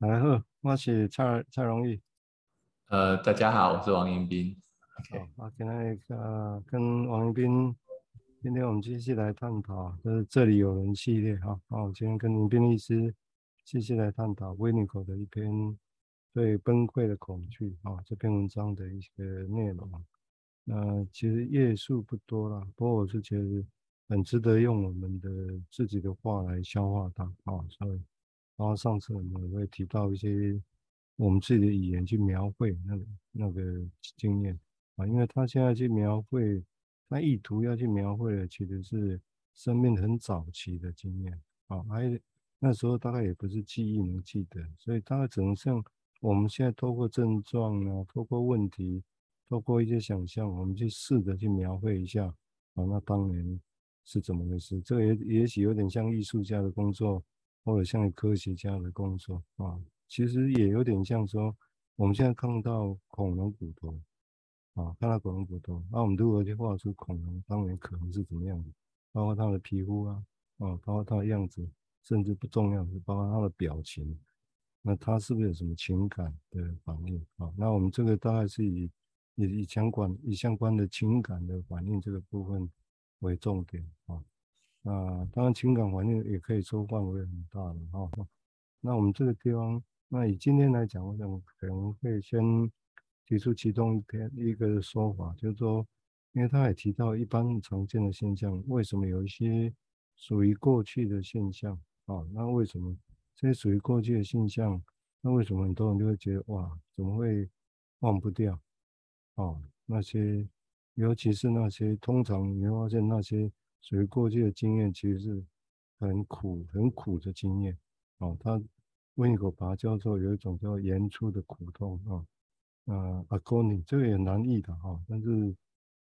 来好，我是蔡蔡荣义。呃，大家好，我是王迎宾。好，我今天呃跟王迎宾，今天我们继续来探讨，就是这里有人系列哈。好，今天跟迎宾律师继续来探讨维尼口的一篇对崩溃的恐惧啊这篇文章的一些内容。那、呃、其实页数不多了，不过我是觉得很值得用我们的自己的话来消化它啊，所以。然后上次我们也会提到一些我们自己的语言去描绘那个那个经验啊，因为他现在去描绘，他意图要去描绘的其实是生命很早期的经验啊，还那时候大概也不是记忆能记得，所以大概只能像我们现在透过症状啊，透过问题，透过一些想象，我们去试着去描绘一下啊，那当年是怎么回事？这个也也许有点像艺术家的工作。或者像科学家的工作啊，其实也有点像说，我们现在看到恐龙骨头啊，看到恐龙骨头，那我们如何去画出恐龙当年可能是怎么样的？包括它的皮肤啊，啊，包括它的样子，甚至不重要的，包括它的表情，那它是不是有什么情感的反应啊？那我们这个大概是以以以相关以相关的情感的反应这个部分为重点啊。啊，当然情感环境也可以说范围很大了哈。那我们这个地方，那以今天来讲，我想可能会先提出其中一篇一个说法，就是说，因为他也提到一般常见的现象，为什么有一些属于过去的现象啊？那为什么这些属于过去的现象？那为什么很多人就会觉得哇，怎么会忘不掉？啊，那些尤其是那些通常你会发现那些。所以过去的经验，其实是很苦、很苦的经验。哦，他温尼口把它叫做有一种叫言出的苦痛啊。啊，阿哥尼这个也难译的哈，但是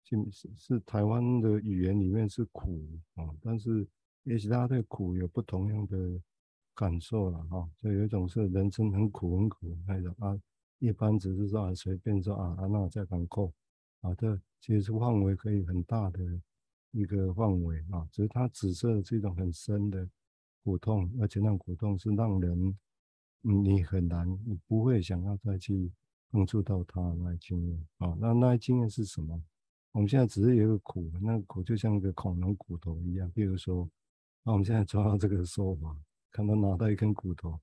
是是台湾的语言里面是苦啊，但是也许大家对苦有不同样的感受了哈。就有一种是人生很苦很苦那种啊，一般只是说啊随便说啊啊那在港口啊，这其实是范围可以很大的。一个范围啊，只是它紫色是一种很深的苦痛，而且那种苦痛是让人，你很难，你不会想要再去碰触到它那一经验啊。那那一经验是什么？我们现在只是有一个苦，那个苦就像一个恐龙骨头一样。比如说，那我们现在抓到这个说法，看到拿到一根骨头，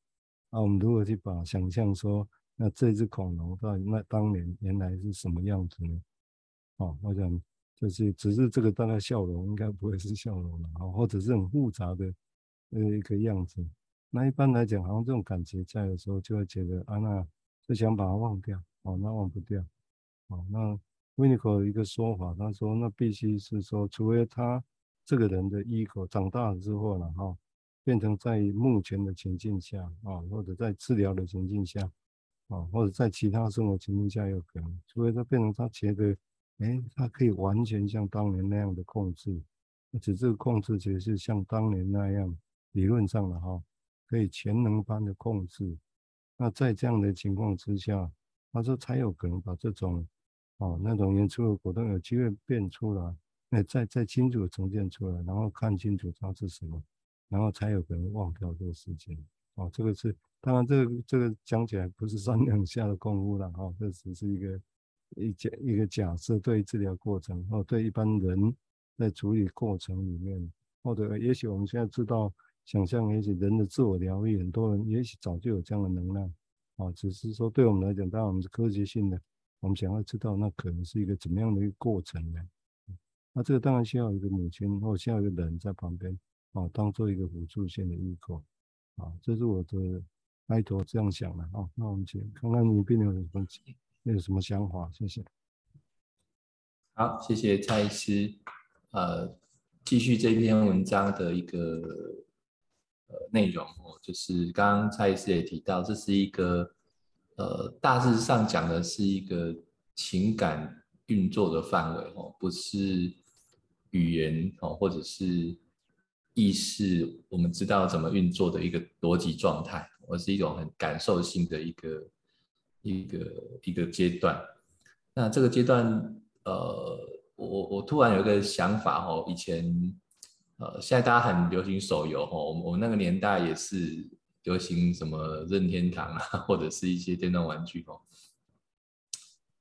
那我们如何去把想象说，那这只恐龙到底那当年原来是什么样子呢？啊，我想。就是，只是这个大概笑容应该不会是笑容了啊，或者是很复杂的呃一个样子。那一般来讲，好像这种感觉在的时候，就会觉得啊，那就想把它忘掉哦，那忘不掉哦。那维尼口有一个说法，他说那必须是说，除非他这个人的 ego 长大了之后了哈，变成在目前的情境下啊，或者在治疗的情境下啊，或者在其他生活情境下有可能，除非他变成他觉得。哎，它可以完全像当年那样的控制，而且这个控制其实是像当年那样，理论上的哈，可以全能般的控制。那在这样的情况之下，他说才有可能把这种，哦，那种演出的果断有机会变出来，那再再清楚的呈现出来，然后看清楚它是什么，然后才有可能忘掉这个事情。哦，这个是当然，这个这个讲起来不是三两下的功夫了哈，这只是一个。一假一个假设，对治疗过程，或对一般人在处理过程里面，或者也许我们现在知道，想象也许人的自我疗愈，很多人也许早就有这样的能量，啊，只是说对我们来讲，当然我们是科学性的，我们想要知道那可能是一个怎么样的一个过程呢？那这个当然需要一个母亲或需要一个人在旁边，啊，当做一个辅助性的依靠，啊，这是我的开头这样想的，啊，那我们请看看你病人有什么问题。有什么想法？谢谢。好，谢谢蔡医师。呃，继续这篇文章的一个呃内容哦，就是刚刚蔡医师也提到，这是一个呃大致上讲的是一个情感运作的范围哦，不是语言哦，或者是意识，我们知道怎么运作的一个逻辑状态，而是一种很感受性的一个。一个一个阶段，那这个阶段，呃，我我突然有一个想法哦，以前，呃，现在大家很流行手游哦，我们我那个年代也是流行什么任天堂啊，或者是一些电动玩具哦。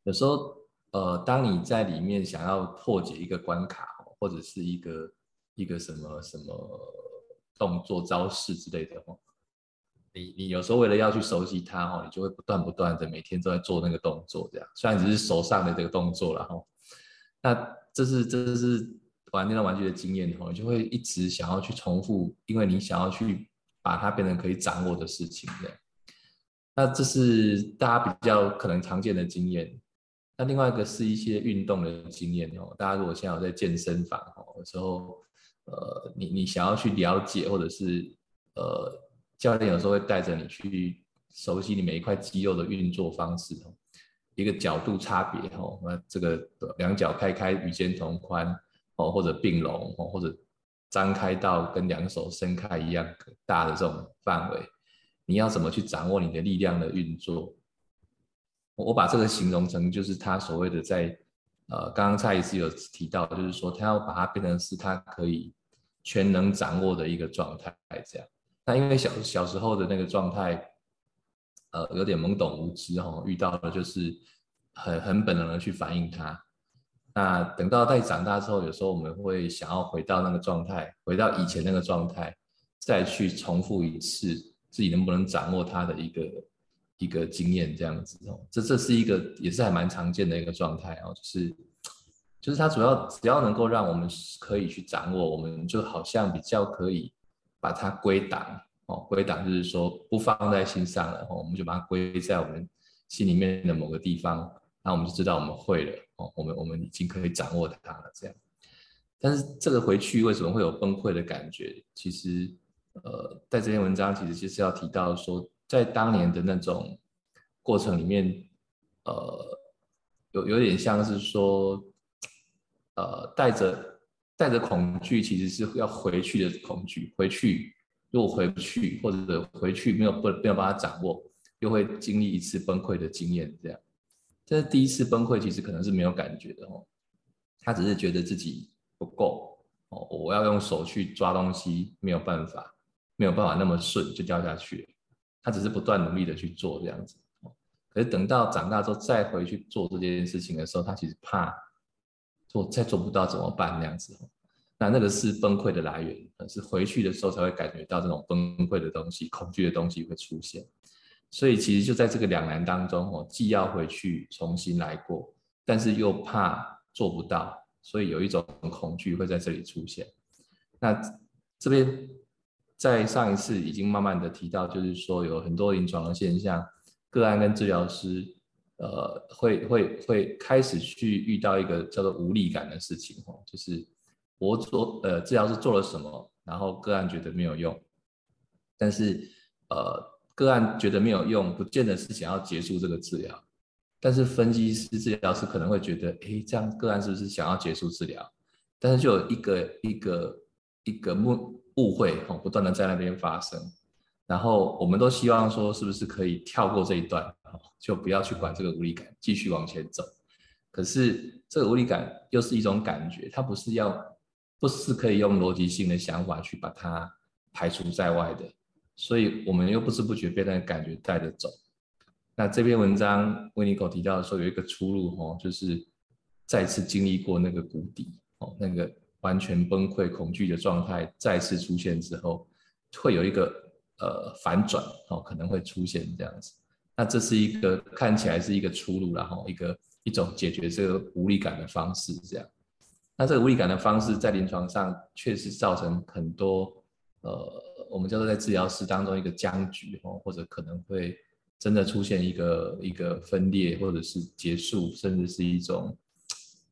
有时候，呃，当你在里面想要破解一个关卡，或者是一个一个什么什么动作招式之类的哦，你你有时候为了要去熟悉它哦，你就会不断不断的每天都在做那个动作，这样虽然只是手上的这个动作了哈，那这是这是玩电动玩具的经验哦，你就会一直想要去重复，因为你想要去把它变成可以掌握的事情，那这是大家比较可能常见的经验。那另外一个是一些运动的经验哦，大家如果现在有在健身房哦，有时候，呃，你你想要去了解，或者是呃，教练有时候会带着你去熟悉你每一块肌肉的运作方式哦，一个角度差别哦，那这个两脚开开与肩同宽哦，或者并拢哦，或者张开到跟两手伸开一样大的这种范围，你要怎么去掌握你的力量的运作？我把这个形容成，就是他所谓的在，呃，刚刚蔡医师有提到，就是说他要把它变成是他可以全能掌握的一个状态，这样。那因为小小时候的那个状态，呃，有点懵懂无知哈，遇到了就是很很本能的去反应它。那等到再长大之后，有时候我们会想要回到那个状态，回到以前那个状态，再去重复一次自己能不能掌握它的一个。一个经验这样子哦，这这是一个也是还蛮常见的一个状态哦，就是就是它主要只要能够让我们可以去掌握，我们就好像比较可以把它归档哦，归档就是说不放在心上了哦，我们就把它归在我们心里面的某个地方，那我们就知道我们会了哦，我们我们已经可以掌握它了这样。但是这个回去为什么会有崩溃的感觉？其实呃，在这篇文章其实就是要提到说。在当年的那种过程里面，呃，有有点像是说，呃，带着带着恐惧，其实是要回去的恐惧。回去如果回不去，或者回去没有不没有把它掌握，又会经历一次崩溃的经验。这样，这是第一次崩溃，其实可能是没有感觉的哦。他只是觉得自己不够哦，我要用手去抓东西，没有办法，没有办法那么顺就掉下去。他只是不断努力的去做这样子，可是等到长大之后再回去做这件事情的时候，他其实怕做再做不到怎么办那样子，那那个是崩溃的来源，是回去的时候才会感觉到这种崩溃的东西、恐惧的东西会出现，所以其实就在这个两难当中哦，既要回去重新来过，但是又怕做不到，所以有一种恐惧会在这里出现。那这边。在上一次已经慢慢的提到，就是说有很多临床的现象，个案跟治疗师，呃，会会会开始去遇到一个叫做无力感的事情哦，就是我做呃治疗师做了什么，然后个案觉得没有用，但是呃个案觉得没有用，不见得是想要结束这个治疗，但是分析师治疗师可能会觉得，诶，这样个案是不是想要结束治疗？但是就有一个一个一个误。误会哦，不断的在那边发生，然后我们都希望说，是不是可以跳过这一段，就不要去管这个无力感，继续往前走。可是这个无力感又是一种感觉，它不是要，不是可以用逻辑性的想法去把它排除在外的，所以我们又不知不觉被那个感觉带着走。那这篇文章维尼狗提到说有一个出路哦，就是再次经历过那个谷底哦，那个。完全崩溃、恐惧的状态再次出现之后，会有一个呃反转哦，可能会出现这样子。那这是一个看起来是一个出路，然后一个一种解决这个无力感的方式这样。那这个无力感的方式在临床上确实造成很多呃，我们叫做在治疗室当中一个僵局哦，或者可能会真的出现一个一个分裂，或者是结束，甚至是一种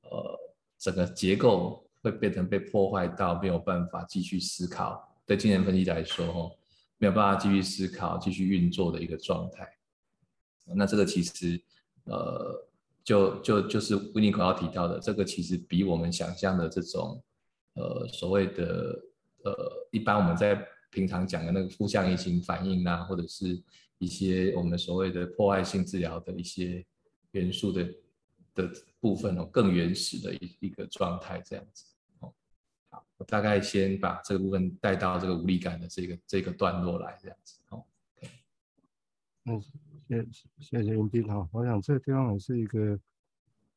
呃整个结构。会变成被破坏到没有办法继续思考，对精神分析来说，哦，没有办法继续思考、继续运作的一个状态。那这个其实，呃，就就就是维尼口要提到的，这个其实比我们想象的这种，呃，所谓的呃，一般我们在平常讲的那个负向移情反应啊，或者是一些我们所谓的破坏性治疗的一些元素的的部分哦，更原始的一一个状态这样子。我大概先把这个部分带到这个无力感的这个这个段落来，这样子哦。那谢谢谢云彬哈，我想这个地方也是一个，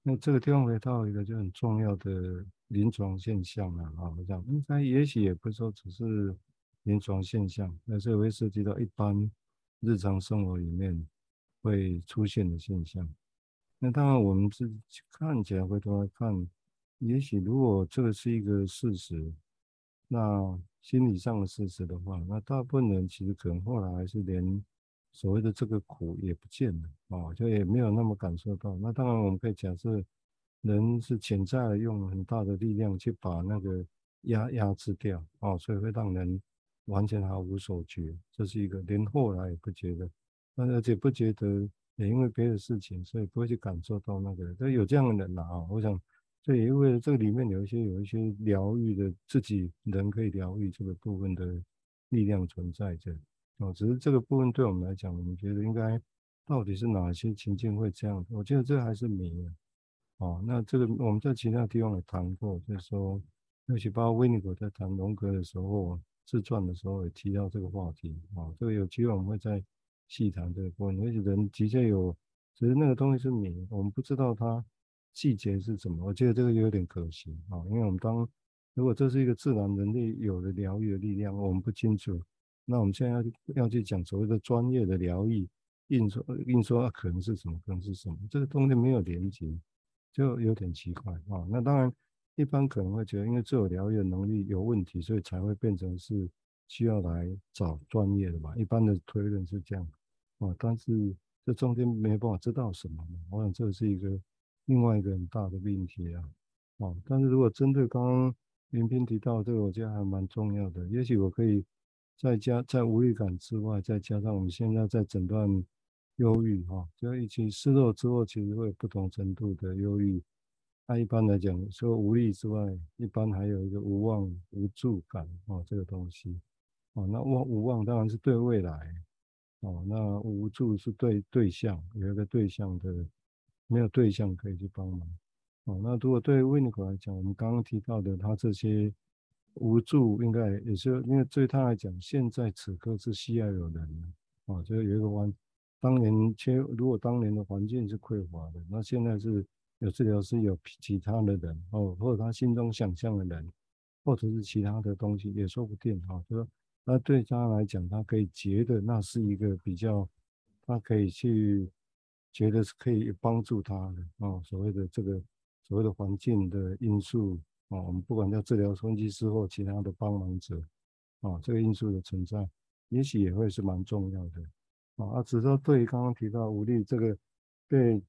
那这个地方回到一个就很重要的临床现象了啊。我想应该也许也不是说只是临床现象，那是会涉及到一般日常生活里面会出现的现象。那当然我们是看起来回头来看，也许如果这个是一个事实，那心理上的事实的话，那大部分人其实可能后来还是连。所谓的这个苦也不见了啊，就也没有那么感受到。那当然，我们可以假设，人是潜在的用很大的力量去把那个压压制掉啊，所以会让人完全毫无所觉。这是一个连后来也不觉得，那而且不觉得也因为别的事情，所以不会去感受到那个。但有这样的人啊，我想对因为这个里面有一些有一些疗愈的自己人可以疗愈这个部分的力量存在着。哦，只是这个部分对我们来讲，我们觉得应该到底是哪些情境会这样？我觉得这还是谜的。哦，那这个我们在其他地方也谈过，就是说，尤其包括维尼口在谈荣格的时候，自传的时候也提到这个话题。哦，这个有机会我们会再细谈这个部分。而且人的确有，只是那个东西是谜，我们不知道它细节是什么。我觉得这个有点可惜啊，因为我们当如果这是一个自然能力有的疗愈的力量，我们不清楚。那我们现在要要去讲所谓的专业的疗愈，硬说硬说啊，可能是什么，可能是什么，这个东西没有连接，就有点奇怪啊。那当然，一般可能会觉得，因为自我疗愈的能力有问题，所以才会变成是需要来找专业的嘛。一般的推论是这样啊，但是这中间没有办法知道什么嘛。我想这是一个另外一个很大的命题啊。啊，但是如果针对刚刚云彬提到这个，我觉得还蛮重要的。也许我可以。再加在无力感之外，再加上我们现在在诊断忧郁哈，就一起失落之后，其实会有不同程度的忧郁。那一般来讲，除了无力之外，一般还有一个无望、无助感哦，这个东西哦。那无无望当然是对未来哦，那无助是对对象有一个对象的，没有对象可以去帮忙哦。那如果对维尼口来讲，我们刚刚提到的他这些。无助应该也是，因为对他来讲，现在此刻是需要有人的啊，就有一个环。当年缺，如果当年的环境是匮乏的，那现在是有治疗师，有其他的人哦，或者他心中想象的人，或者是其他的东西也说不定哈。就说那对他来讲，他可以觉得那是一个比较，他可以去觉得是可以帮助他的哦，所谓的这个所谓的环境的因素。啊，我们不管叫治疗分析师或其他的帮忙者，啊，这个因素的存在，也许也会是蛮重要的。啊，只是说对于刚刚提到无力这个，被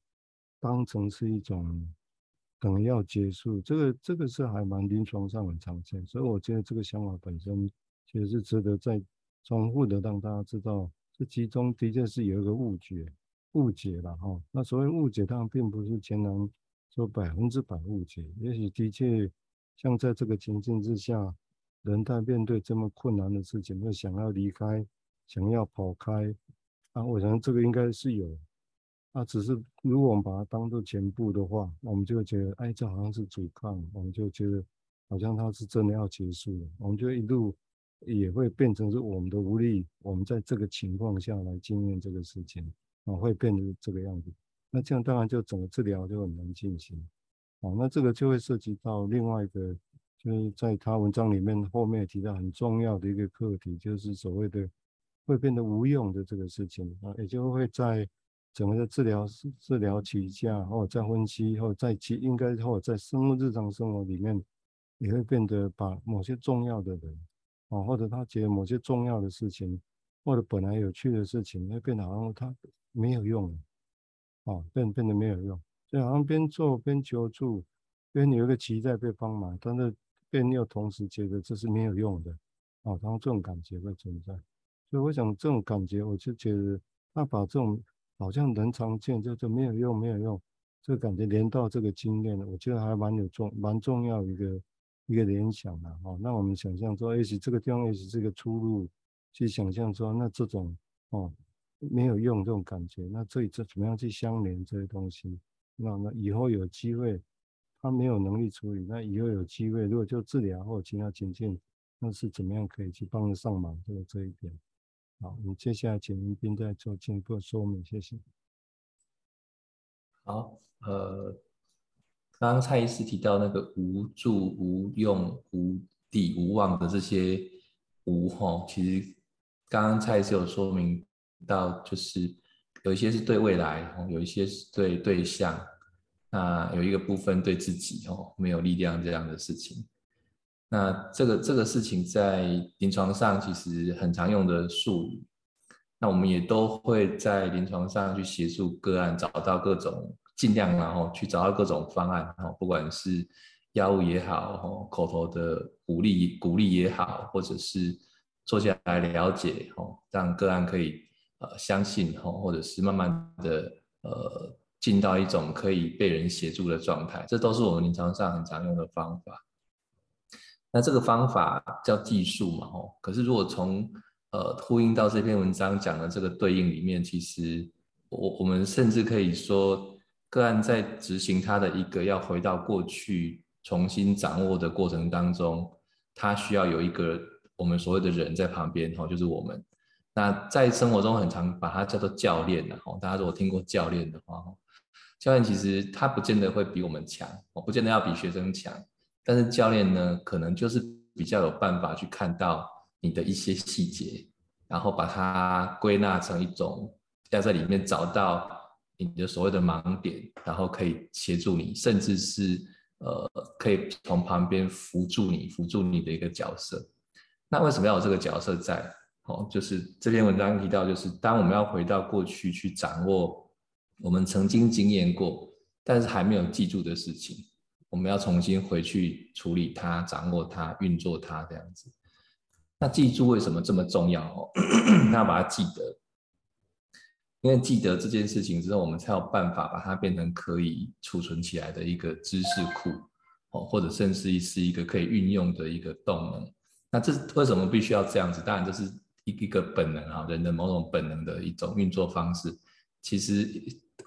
当成是一种等于要结束，这个这个是还蛮临床上很常见，所以我觉得这个想法本身其实是值得再重复的让大家知道，这其中的确是有一个误解，误解了哈。那所谓误解，当然并不是全然说百分之百误解，也许的确。像在这个情境之下，人在面对这么困难的事情，会想要离开，想要跑开，啊，我想这个应该是有，啊，只是如果我们把它当做全部的话，我们就觉得，哎，这好像是阻抗，我们就觉得好像它是真的要结束了，我们就一路也会变成是我们的无力，我们在这个情况下来经验这个事情，啊，会变成这个样子，那这样当然就整个治疗就很难进行。啊，那这个就会涉及到另外一个，就是在他文章里面后面提到很重要的一个课题，就是所谓的会变得无用的这个事情啊，也就会在整个的治疗治疗起价，或者在分析，或者在其应该或者在生活日常生活里面，也会变得把某些重要的人啊，或者他觉得某些重要的事情，或者本来有趣的事情，会变得好像他没有用了，啊，变变得没有用。就好像边做边求助，边有一个期待被帮忙，但是边又同时觉得这是没有用的，啊，然后这种感觉会存在。所以我想这种感觉，我就觉得他把这种好像人常见，就就没有用，没有用，这个感觉连到这个经验，我觉得还蛮有重，蛮重要一个一个联想的哈。那我们想象说，也许这个地方也许是个出路，去想象说，那这种哦没有用这种感觉，那这里这怎么样去相连这些东西？那那以后有机会，他没有能力处理，那以后有机会，如果就治疗或其他情境，那是怎么样可以去帮得上忙？这个这一点，好，我们接下来请文彬再做进一步的说明，谢谢。好，呃，刚刚蔡医师提到那个无助、无用、无底、无望的这些无吼，其实刚刚蔡医师有说明到，就是有一些是对未来，有一些是对对象，那有一个部分对自己哦没有力量这样的事情。那这个这个事情在临床上其实很常用的术语，那我们也都会在临床上去协助个案找到各种尽量然后去找到各种方案，然后不管是药物也好，口头的鼓励鼓励也好，或者是坐下来了解，哦，让个案可以呃相信，或者是慢慢的呃进到一种可以被人协助的状态，这都是我们临床上很常用的方法。那这个方法叫技术嘛，吼。可是如果从呃呼应到这篇文章讲的这个对应里面，其实我我们甚至可以说，个案在执行他的一个要回到过去重新掌握的过程当中，他需要有一个我们所谓的人在旁边，吼，就是我们。那在生活中很常把它叫做教练的，吼。大家如果听过教练的话，教练其实他不见得会比我们强，哦，不见得要比学生强。但是教练呢，可能就是比较有办法去看到你的一些细节，然后把它归纳成一种，要在里面找到你的所谓的盲点，然后可以协助你，甚至是呃，可以从旁边辅助你、辅助你的一个角色。那为什么要有这个角色在？哦，就是这篇文章提到，就是当我们要回到过去去掌握我们曾经经验过，但是还没有记住的事情。我们要重新回去处理它、掌握它、运作它这样子。那记住为什么这么重要哦？那把它记得，因为记得这件事情之后，我们才有办法把它变成可以储存起来的一个知识库哦，或者甚至是一个可以运用的一个动能。那这为什么必须要这样子？当然这是一个本能啊，人的某种本能的一种运作方式。其实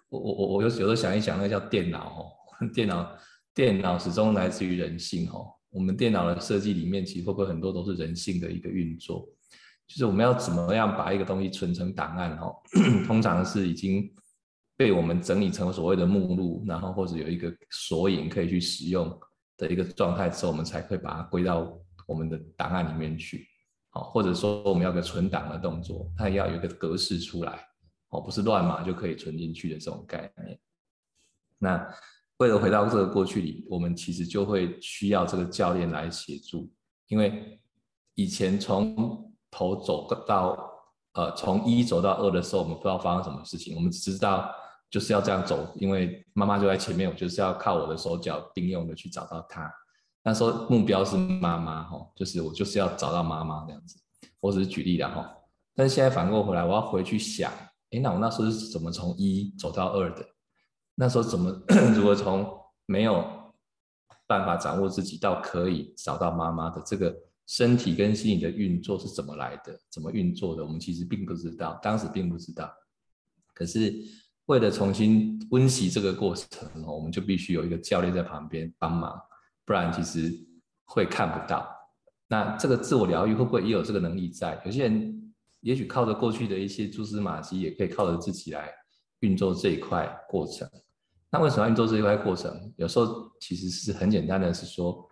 我我我有有时候想一想，那叫电脑哦，电脑。电脑始终来自于人性哦。我们电脑的设计里面，其实会不会很多都是人性的一个运作？就是我们要怎么样把一个东西存成档案哦？通常是已经被我们整理成所谓的目录，然后或者有一个索引可以去使用的一个状态之后，我们才会把它归到我们的档案里面去。好，或者说我们要个存档的动作，它要有一个格式出来哦，不是乱码就可以存进去的这种概念。那。为了回到这个过去里，我们其实就会需要这个教练来协助，因为以前从头走到呃从一走到二的时候，我们不知道发生什么事情，我们只知道就是要这样走，因为妈妈就在前面，我就是要靠我的手脚并用的去找到她。那时候目标是妈妈哈，就是我就是要找到妈妈这样子。我只是举例了哈，但是现在反过回来，我要回去想，哎，那我那时候是怎么从一走到二的？那时候怎么？如果从没有办法掌握自己到可以找到妈妈的这个身体跟心理的运作是怎么来的？怎么运作的？我们其实并不知道，当时并不知道。可是为了重新温习这个过程，我们就必须有一个教练在旁边帮忙，不然其实会看不到。那这个自我疗愈会不会也有这个能力在？有些人也许靠着过去的一些蛛丝马迹，也可以靠着自己来运作这一块过程。那为什么要做这一块过程？有时候其实是很简单的，是说，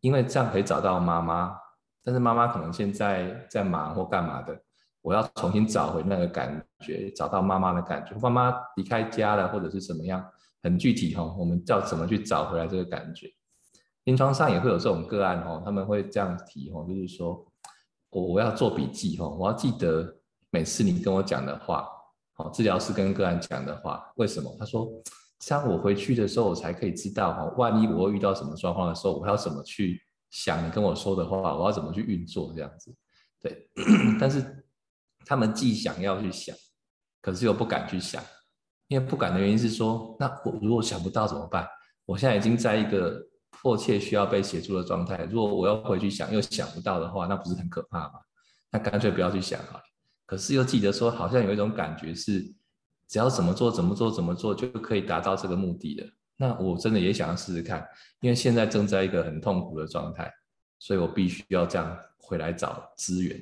因为这样可以找到妈妈，但是妈妈可能现在在忙或干嘛的，我要重新找回那个感觉，找到妈妈的感觉。妈妈离开家了，或者是怎么样，很具体哈，我们要怎么去找回来这个感觉？临床上也会有这种个案哦，他们会这样提哦，就是说我我要做笔记哦，我要记得每次你跟我讲的话，好，治疗师跟个案讲的话，为什么？他说。这样我回去的时候，我才可以知道哈，万一我遇到什么状况的时候，我要怎么去想你跟我说的话，我要怎么去运作这样子。对，但是他们既想要去想，可是又不敢去想，因为不敢的原因是说，那我如果想不到怎么办？我现在已经在一个迫切需要被协助的状态，如果我要回去想又想不到的话，那不是很可怕吗？那干脆不要去想好了。可是又记得说，好像有一种感觉是。只要怎么做怎么做怎么做就可以达到这个目的了。那我真的也想要试试看，因为现在正在一个很痛苦的状态，所以我必须要这样回来找资源。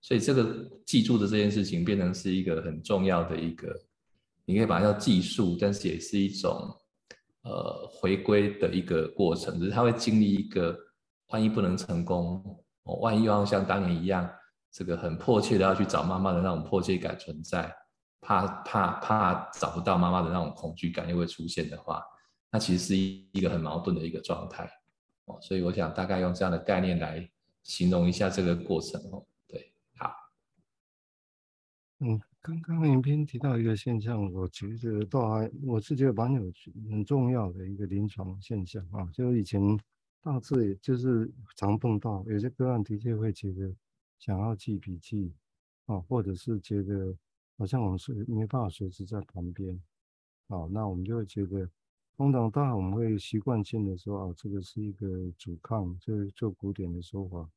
所以这个记住的这件事情变成是一个很重要的一个，你可以把它叫技术，但是也是一种呃回归的一个过程，只是他会经历一个万一不能成功，哦，万一又要像当年一样，这个很迫切的要去找妈妈的那种迫切感存在，怕怕怕找不到妈妈的那种恐惧感又会出现的话，那其实是一个很矛盾的一个状态。哦，所以我想大概用这样的概念来形容一下这个过程哦。对，好。嗯，刚刚影片提到一个现象，我觉得倒还我是觉得蛮有很重要的一个临床现象啊，就以前大致也就是常碰到有些个案的确会觉得想要记笔记啊，或者是觉得好像我们是没办法随时在旁边，啊，那我们就会觉得。通常，当然我们会习惯性的说，啊，这个是一个阻抗，就是做古典的说法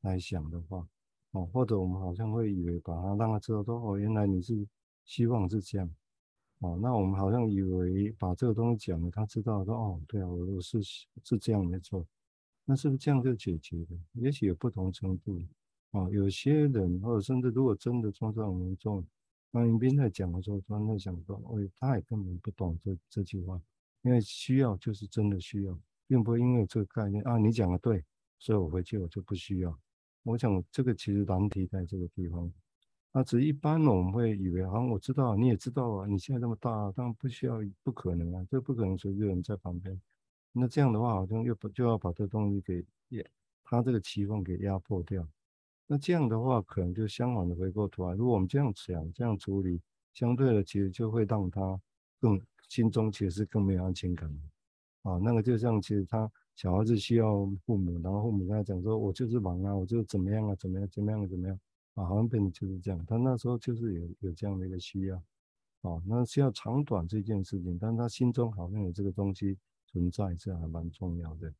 来想的话，哦，或者我们好像会以为把它让他知道说，哦，原来你是希望是这样，哦，那我们好像以为把这个东西讲了，他知道说，哦，对啊，我我是是这样没错，那是不是这样就解决了？也许有不同程度，哦，有些人或者甚至如果真的创伤很严重，那迎宾在讲的时候，突然在想说，哦，他也根本不懂这这句话。因为需要就是真的需要，并不会因为这个概念啊，你讲的对，所以我回去我就不需要。我想这个其实难题在这个地方。那只一般我们会以为，好像我知道，你也知道啊，你现在这么大，当然不需要，不可能啊，这不可能随时有人在旁边。那这样的话，好像又不就要把这东西给也，他这个期望给压迫掉。那这样的话，可能就相反的回过头来，如果我们这样想、这样处理，相对的其实就会让他更。心中其实是更没有安全感的，啊，那个就像其实他小孩子需要父母，然后父母跟他讲说，我就是忙啊，我就怎么样啊，怎么样，怎么样，怎么样，啊，好像变成就是这样。他那时候就是有有这样的一个需要，啊，那需要长短这件事情，但他心中好像有这个东西存在，这还蛮重要的，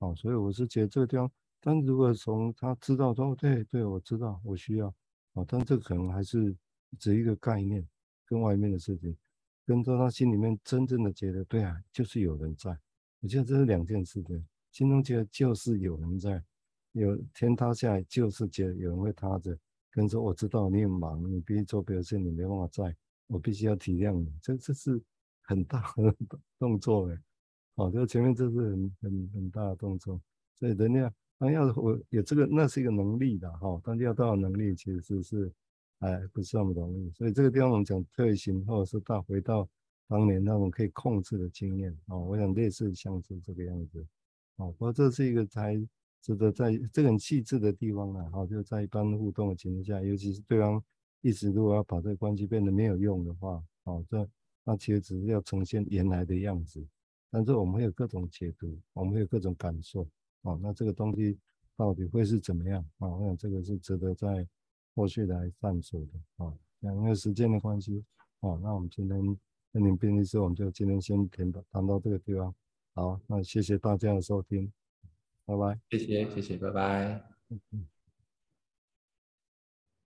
啊，所以我是觉得这个地方，但如果从他知道说，对对，我知道我需要，啊，但这可能还是只一个概念，跟外面的事情。跟着他心里面真正的觉得，对啊，就是有人在。我觉得这是两件事的，心中觉得就是有人在，有天塌下来就是觉得有人会塌着。跟着我知道你很忙，你必须做别的事，你没办法在，我必须要体谅你。这这是很大的动作哎，好，这前面这是很很很大的动作。所以人家他要我有这个，那是一个能力的哈，但要到能力其实是。哎，不是那么容易，所以这个地方我们讲退行，或者是到回到当年那种可以控制的经验哦，我想类似像是这个样子哦。不过这是一个才值得在这个很细致的地方啊，好，就在一般互动的情况下，尤其是对方一直如果要把这个关系变得没有用的话，哦，这那其实只是要呈现原来的样子，但是我们会有各种解读，我们会有各种感受，哦，那这个东西到底会是怎么样啊？我想这个是值得在。后续来探索的啊，因为时间的关系啊，那我们今天跟您编辑师，我们就今天先谈到谈到这个地方。好，那谢谢大家的收听，拜拜。谢谢谢谢，拜拜。嗯。